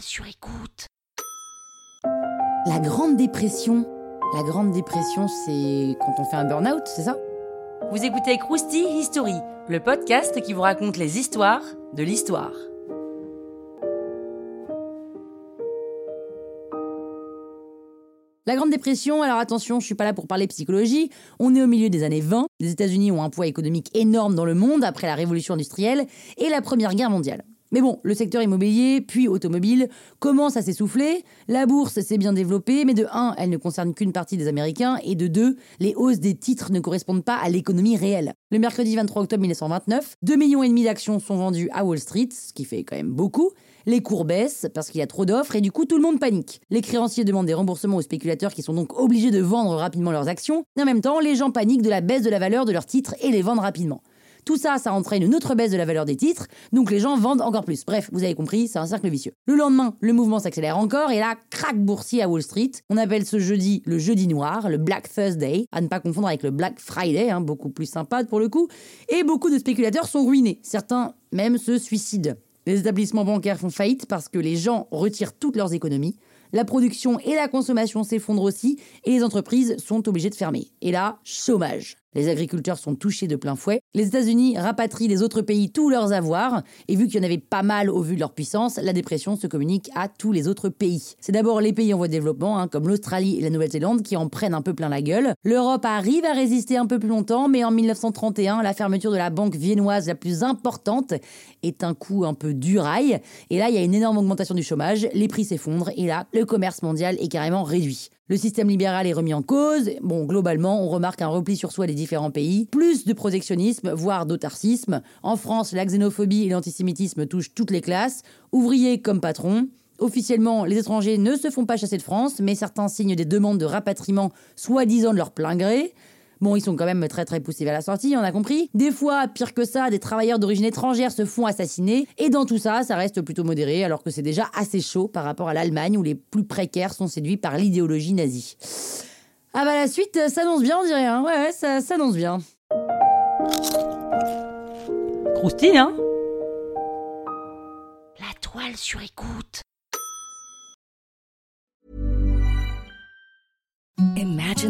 sur écoute. La Grande Dépression. La Grande Dépression, c'est quand on fait un burn-out, c'est ça? Vous écoutez Krusty History, le podcast qui vous raconte les histoires de l'histoire. La Grande Dépression, alors attention, je suis pas là pour parler psychologie. On est au milieu des années 20. Les États-Unis ont un poids économique énorme dans le monde après la révolution industrielle et la Première Guerre mondiale. Mais bon, le secteur immobilier, puis automobile, commence à s'essouffler. La bourse s'est bien développée, mais de 1, elle ne concerne qu'une partie des Américains, et de 2, les hausses des titres ne correspondent pas à l'économie réelle. Le mercredi 23 octobre 1929, 2 millions d'actions sont vendues à Wall Street, ce qui fait quand même beaucoup. Les cours baissent parce qu'il y a trop d'offres et du coup tout le monde panique. Les créanciers demandent des remboursements aux spéculateurs qui sont donc obligés de vendre rapidement leurs actions. Et en même temps, les gens paniquent de la baisse de la valeur de leurs titres et les vendent rapidement. Tout ça, ça entraîne une autre baisse de la valeur des titres, donc les gens vendent encore plus. Bref, vous avez compris, c'est un cercle vicieux. Le lendemain, le mouvement s'accélère encore et là, crack boursier à Wall Street. On appelle ce jeudi le jeudi noir, le Black Thursday, à ne pas confondre avec le Black Friday, hein, beaucoup plus sympa pour le coup. Et beaucoup de spéculateurs sont ruinés. Certains même se suicident. Les établissements bancaires font faillite parce que les gens retirent toutes leurs économies. La production et la consommation s'effondrent aussi et les entreprises sont obligées de fermer. Et là, chômage. Les agriculteurs sont touchés de plein fouet. Les États-Unis rapatrient des autres pays tous leurs avoirs. Et vu qu'il y en avait pas mal au vu de leur puissance, la dépression se communique à tous les autres pays. C'est d'abord les pays en voie de développement, hein, comme l'Australie et la Nouvelle-Zélande, qui en prennent un peu plein la gueule. L'Europe arrive à résister un peu plus longtemps, mais en 1931, la fermeture de la banque viennoise la plus importante est un coup un peu durail. Et là, il y a une énorme augmentation du chômage, les prix s'effondrent, et là, le commerce mondial est carrément réduit. Le système libéral est remis en cause. Bon, globalement, on remarque un repli sur soi des différents pays, plus de protectionnisme, voire d'autarcisme. En France, la xénophobie et l'antisémitisme touchent toutes les classes, ouvriers comme patrons. Officiellement, les étrangers ne se font pas chasser de France, mais certains signent des demandes de rapatriement, soi-disant de leur plein gré. Bon, ils sont quand même très très poussés vers la sortie, on a compris. Des fois, pire que ça, des travailleurs d'origine étrangère se font assassiner. Et dans tout ça, ça reste plutôt modéré, alors que c'est déjà assez chaud par rapport à l'Allemagne où les plus précaires sont séduits par l'idéologie nazie. Ah bah la suite s'annonce bien, on dirait. Hein. Ouais, ouais, ça s'annonce bien. Croustille, hein? La toile sur écoute.